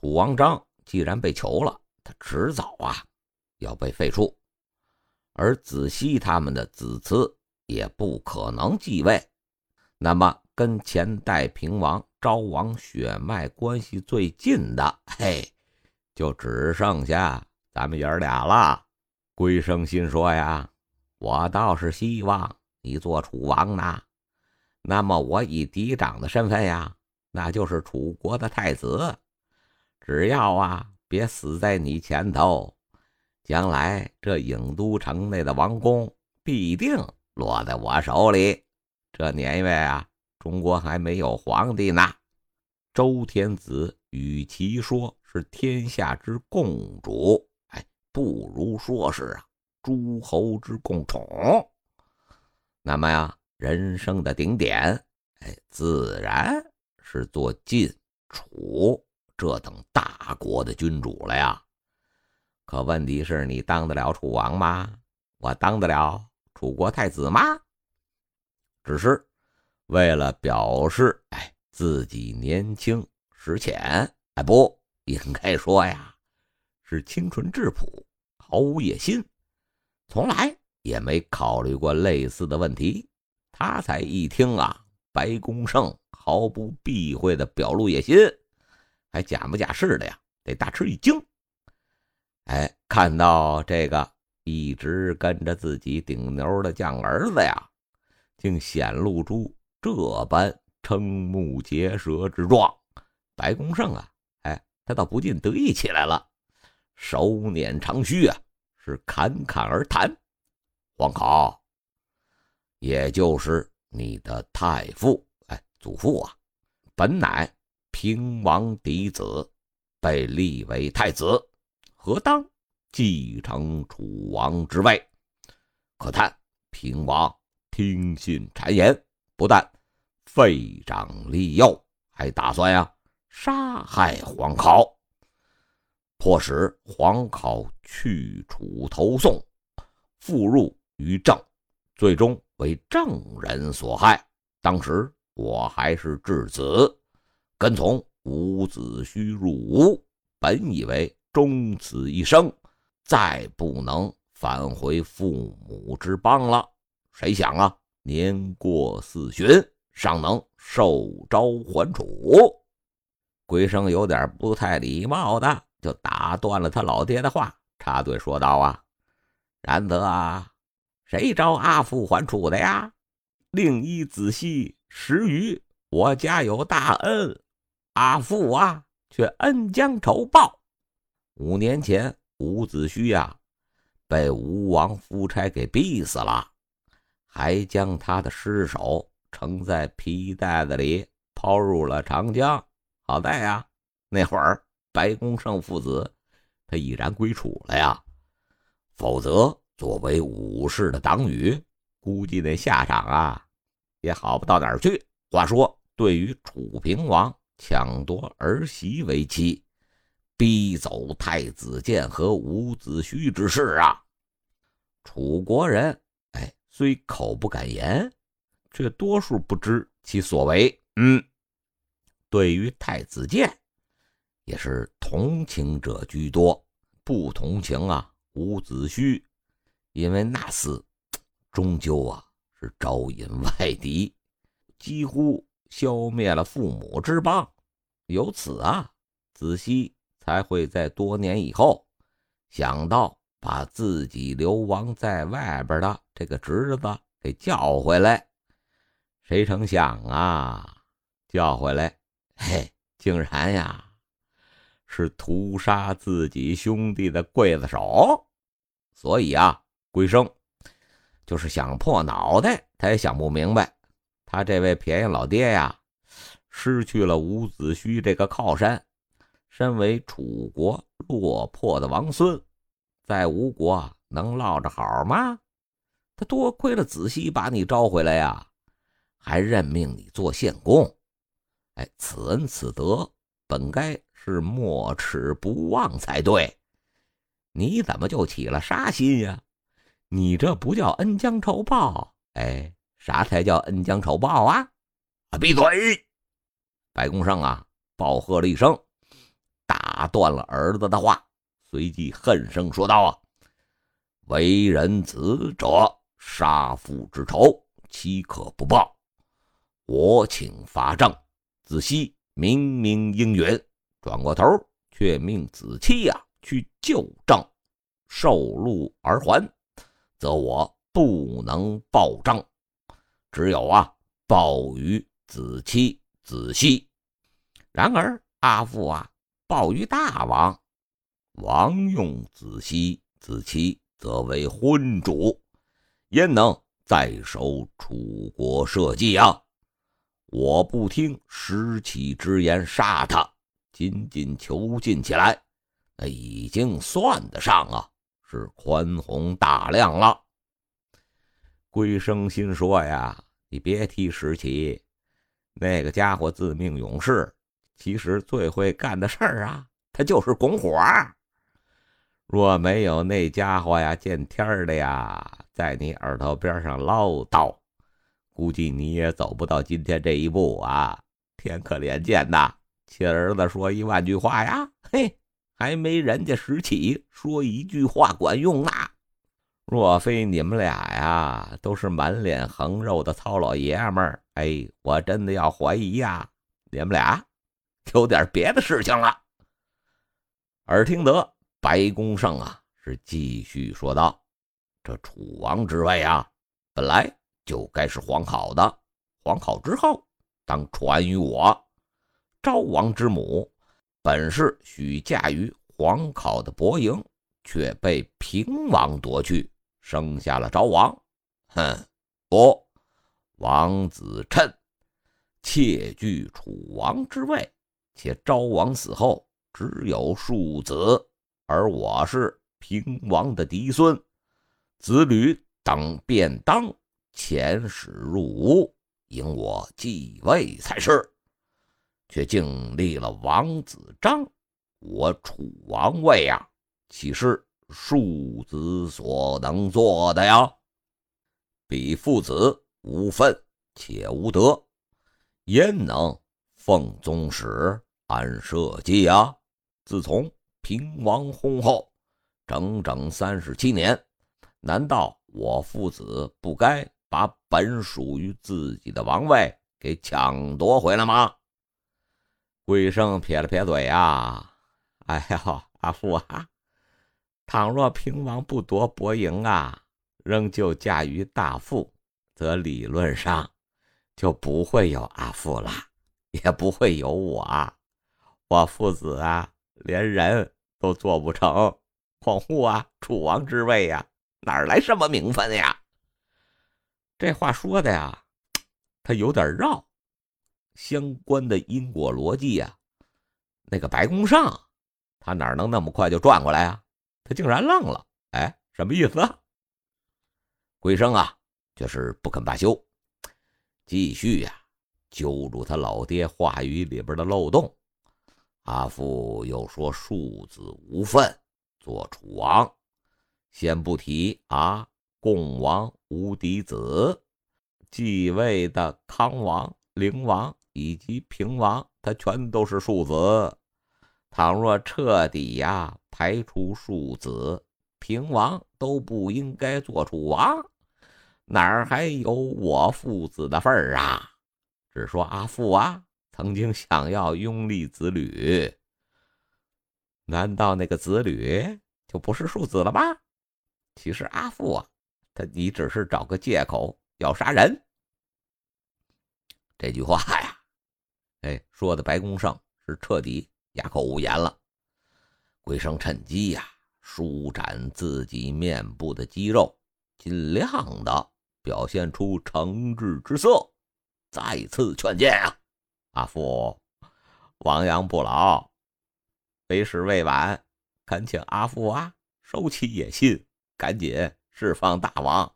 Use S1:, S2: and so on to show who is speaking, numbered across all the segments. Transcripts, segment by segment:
S1: 楚王章既然被囚了，他迟早啊要被废黜，而子熙他们的子嗣也不可能继位。那么，跟前代平王昭王血脉关系最近的，嘿，就只剩下咱们爷儿俩了。龟生心说呀，我倒是希望你做楚王呢。那么我以嫡长的身份呀，那就是楚国的太子。只要啊，别死在你前头，将来这郢都城内的王宫必定落在我手里。这年月啊，中国还没有皇帝呢。周天子与其说是天下之共主。哎不如说是啊，诸侯之共宠。那么呀，人生的顶点，哎，自然是做晋、楚这等大国的君主了呀。可问题是你当得了楚王吗？我当得了楚国太子吗？只是为了表示，哎，自己年轻识浅，哎，不应该说呀，是清纯质朴。毫无野心，从来也没考虑过类似的问题。他才一听啊，白公胜毫不避讳的表露野心，还假模假式的呀，得大吃一惊。哎，看到这个一直跟着自己顶牛的犟儿子呀，竟显露出这般瞠目结舌之状，白公胜啊，哎，他倒不禁得意起来了。手捻长须啊，是侃侃而谈：“黄考，也就是你的太傅，哎，祖父啊，本乃平王嫡子，被立为太子，何当继承楚王之位？可叹平王听信谗言，不但废长立幼，还打算呀杀害黄考。”迫使黄考去楚投宋，复入于郑，最终为郑人所害。当时我还是质子，跟从伍子胥入吴，本以为终此一生，再不能返回父母之邦了。谁想啊，年过四旬，尚能受招还楚。龟生有点不太礼貌的。就打断了他老爹的话，插嘴说道：“啊，然则啊，谁招阿父还楚的呀？令一仔细实于我家有大恩，阿父啊却恩将仇报。五年前，伍子胥呀被吴王夫差给逼死了，还将他的尸首盛在皮袋子里抛入了长江。好在呀，那会儿。”白公胜父子，他已然归楚了呀。否则，作为武士的党羽，估计那下场啊，也好不到哪儿去。话说，对于楚平王抢夺儿媳为妻，逼走太子建和伍子胥之事啊，楚国人哎，虽口不敢言，却多数不知其所为。嗯，对于太子建。也是同情者居多，不同情啊！伍子胥，因为那厮终究啊是招引外敌，几乎消灭了父母之邦，由此啊，子熙才会在多年以后想到把自己流亡在外边的这个侄子给叫回来。谁成想啊，叫回来，嘿，竟然呀！是屠杀自己兄弟的刽子手，所以啊，归生就是想破脑袋，他也想不明白，他这位便宜老爹呀，失去了伍子胥这个靠山，身为楚国落魄的王孙，在吴国能落着好吗？他多亏了子熙把你招回来呀，还任命你做献公，哎，此恩此德本该。是没齿不忘才对，你怎么就起了杀心呀？你这不叫恩将仇报，哎，啥才叫恩将仇报啊？
S2: 啊，闭嘴！
S1: 白公胜啊，暴喝了一声，打断了儿子的话，随即恨声说道：“啊，为人子者，杀父之仇，岂可不报？我请伐郑。”子熙明明应允，转过头却命子期呀去救郑，受禄而还，则我不能报郑，只有啊报于子期、子熙。然而阿父啊报于大王，王用子熙、子期，则为昏主，焉能再守楚国社稷啊？我不听失启之言，杀他，仅仅囚禁起来，那已经算得上啊是宽宏大量了。龟生心说呀，你别提石启，那个家伙自命勇士，其实最会干的事儿啊，他就是拱火。若没有那家伙呀，见天的呀，在你耳朵边上唠叨。估计你也走不到今天这一步啊！天可怜见呐，亲儿子说一万句话呀，嘿，还没人家石启说一句话管用呢。若非你们俩呀，都是满脸横肉的糙老爷们儿，哎，我真的要怀疑呀，你们俩有点别的事情了。耳听得白公胜啊，是继续说道：“这楚王之位啊，本来……”就该是皇考的，皇考之后当传于我。昭王之母本是许嫁于皇考的伯莹，却被平王夺去，生下了昭王。哼，不，王子趁窃据楚王之位，且昭王死后只有庶子，而我是平王的嫡孙，子吕等便当。遣使入吴，迎我继位才是，却竟立了王子章，我楚王位呀，岂是庶子所能做的呀？彼父子无分，且无德，焉能奉宗室，安社稷啊？自从平王薨后，整整三十七年，难道我父子不该？把本属于自己的王位给抢夺回来吗？桂生撇了撇嘴呀，哎呀，阿父啊，倘若平王不夺伯莹啊，仍旧嫁于大父，则理论上就不会有阿父了，也不会有我。我父子啊，连人都做不成，况乎啊，楚王之位呀，哪来什么名分呀？这话说的呀，他有点绕，相关的因果逻辑呀，那个白宫上，他哪能那么快就转过来啊？他竟然愣了，哎，什么意思？龟生啊，却是不肯罢休，继续呀，揪住他老爹话语里边的漏洞。阿父又说庶子无份，做楚王，先不提啊。共王无嫡子，继位的康王、灵王以及平王，他全都是庶子。倘若彻底呀排除庶子，平王都不应该做楚王，哪儿还有我父子的份儿啊？只说阿父啊，曾经想要拥立子吕，难道那个子吕就不是庶子了吗？其实阿父啊。他你只是找个借口要杀人，这句话呀，哎，说的白公胜是彻底哑口无言了。鬼生趁机呀，舒展自己面部的肌肉，尽量的表现出诚挚之色，再次劝谏啊，阿父，亡羊补牢，为时未晚，恳请阿父啊，收起野心，赶紧。释放大王，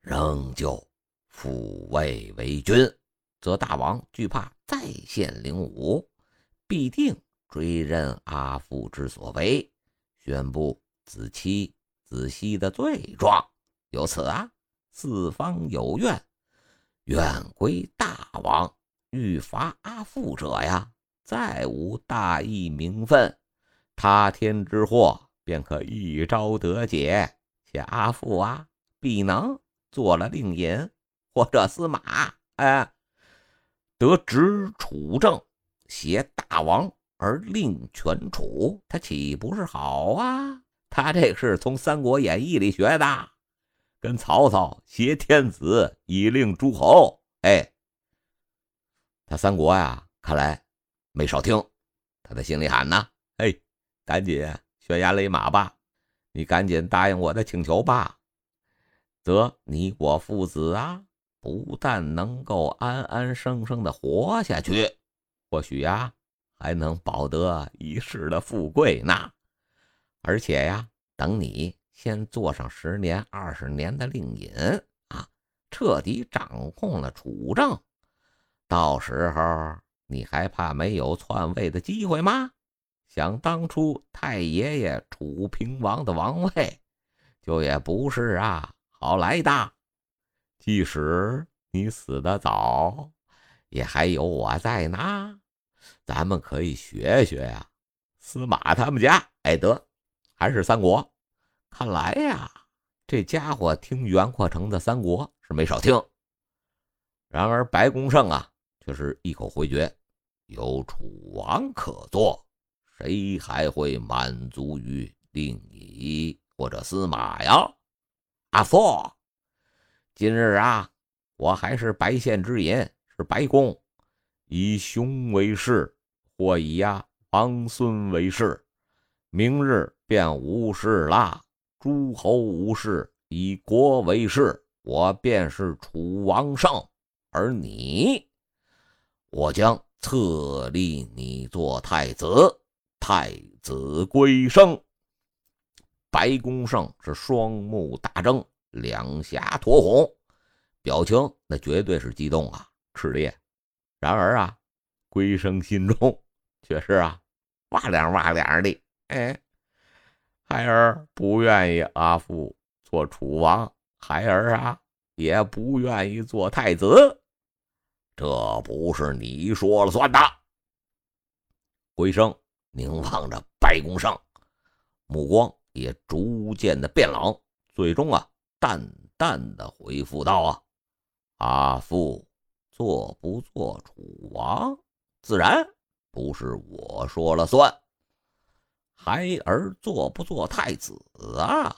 S1: 仍旧复位为君，则大王惧怕再现灵武，必定追认阿父之所为，宣布子期、子熙的罪状。由此啊，四方有怨，怨归大王；欲伐阿父者呀，再无大义名分，他天之祸便可一朝得解。且阿父啊，必能做了令尹或者司马，哎，得执楚政，挟大王而令权楚，他岂不是好啊？他这是从《三国演义》里学的，跟曹操挟天子以令诸侯。哎，他三国呀，看来没少听。他在心里喊呢：“嘿，赶紧悬崖勒马吧！你赶紧答应我的请求吧，则你我父子啊，不但能够安安生生的活下去，或许呀，还能保得一世的富贵呢。而且呀，等你先做上十年、二十年的令尹啊，彻底掌控了楚政，到时候。”你还怕没有篡位的机会吗？想当初太爷爷楚平王的王位，就也不是啊好来的。即使你死得早，也还有我在呢。咱们可以学学呀，司马他们家。哎，得，还是三国。看来呀，这家伙听袁阔成的三国是没少听。然而白公胜啊，却是一口回绝。有楚王可做，谁还会满足于令尹或者司马呀？阿父，今日啊，我还是白县之尹，是白公，以兄为士，或以呀王孙为士。明日便无事啦，诸侯无事，以国为事，我便是楚王胜，而你，我将。册立你做太子，太子归生。白公胜是双目大睁，两颊酡红，表情那绝对是激动啊，炽烈。然而啊，归生心中却是啊，哇凉哇凉的。哎，孩儿不愿意阿父做楚王，孩儿啊也不愿意做太子。这不是你说了算的。回声凝望着白公胜，目光也逐渐的变冷，最终啊，淡淡的回复道：“啊，阿父做不做楚王，自然不是我说了算；孩儿做不做太子啊，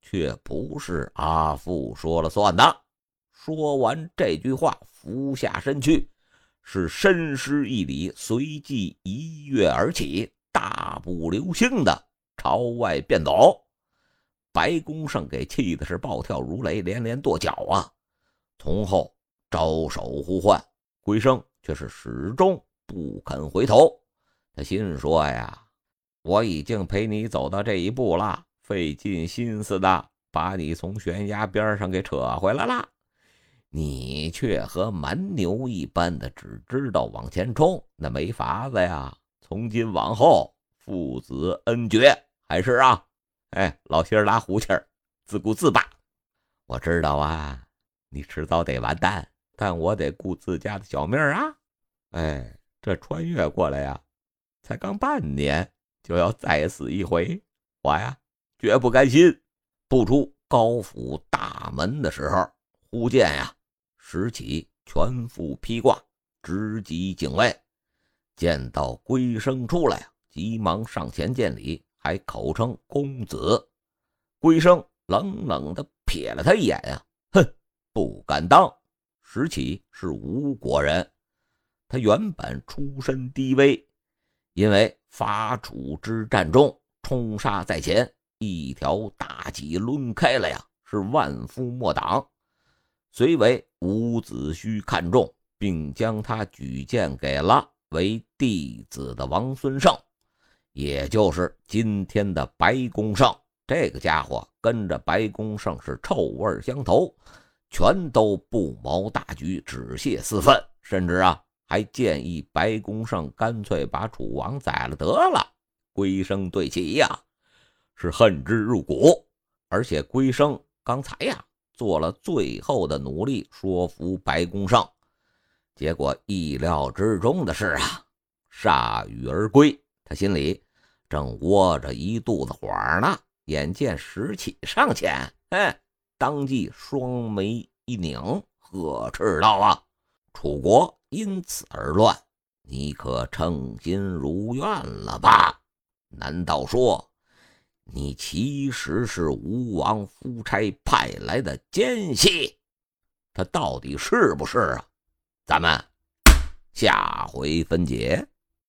S1: 却不是阿父说了算的。”说完这句话。俯下身去，是深施一礼，随即一跃而起，大步流星的朝外便走。白公胜给气的是暴跳如雷，连连跺脚啊！从后招手呼唤，龟生却是始终不肯回头。他心说呀：“我已经陪你走到这一步了，费尽心思的把你从悬崖边上给扯回来了。”你却和蛮牛一般的，只知道往前冲，那没法子呀！从今往后，父子恩绝，还是啊，哎，老心拉胡气儿，自顾自吧。我知道啊，你迟早得完蛋，但我得顾自家的小命啊！哎，这穿越过来呀，才刚半年，就要再死一回，我呀，绝不甘心。不出高府大门的时候，忽见呀。拾起全副披挂，直击警卫。见到龟生出来，急忙上前见礼，还口称公子。龟生冷冷的瞥了他一眼呀，哼，不敢当。拾起是吴国人，他原本出身低微，因为伐楚之战中冲杀在前，一条大戟抡开了呀，是万夫莫挡。虽为伍子胥看中，并将他举荐给了为弟子的王孙胜，也就是今天的白公胜。这个家伙跟着白公胜是臭味相投，全都不谋大局，只泄私愤，甚至啊还建议白公胜干脆把楚王宰了得了。龟生对其呀是恨之入骨，而且龟生刚才呀。做了最后的努力，说服白公胜，结果意料之中的事啊，铩羽而归。他心里正窝着一肚子火呢，眼见石启上前，哎，当即双眉一拧，呵斥道：“啊，楚国因此而乱，你可称心如愿了吧？难道说你其实是吴王夫差派来的奸细？他到底是不是啊？咱们下回分解。”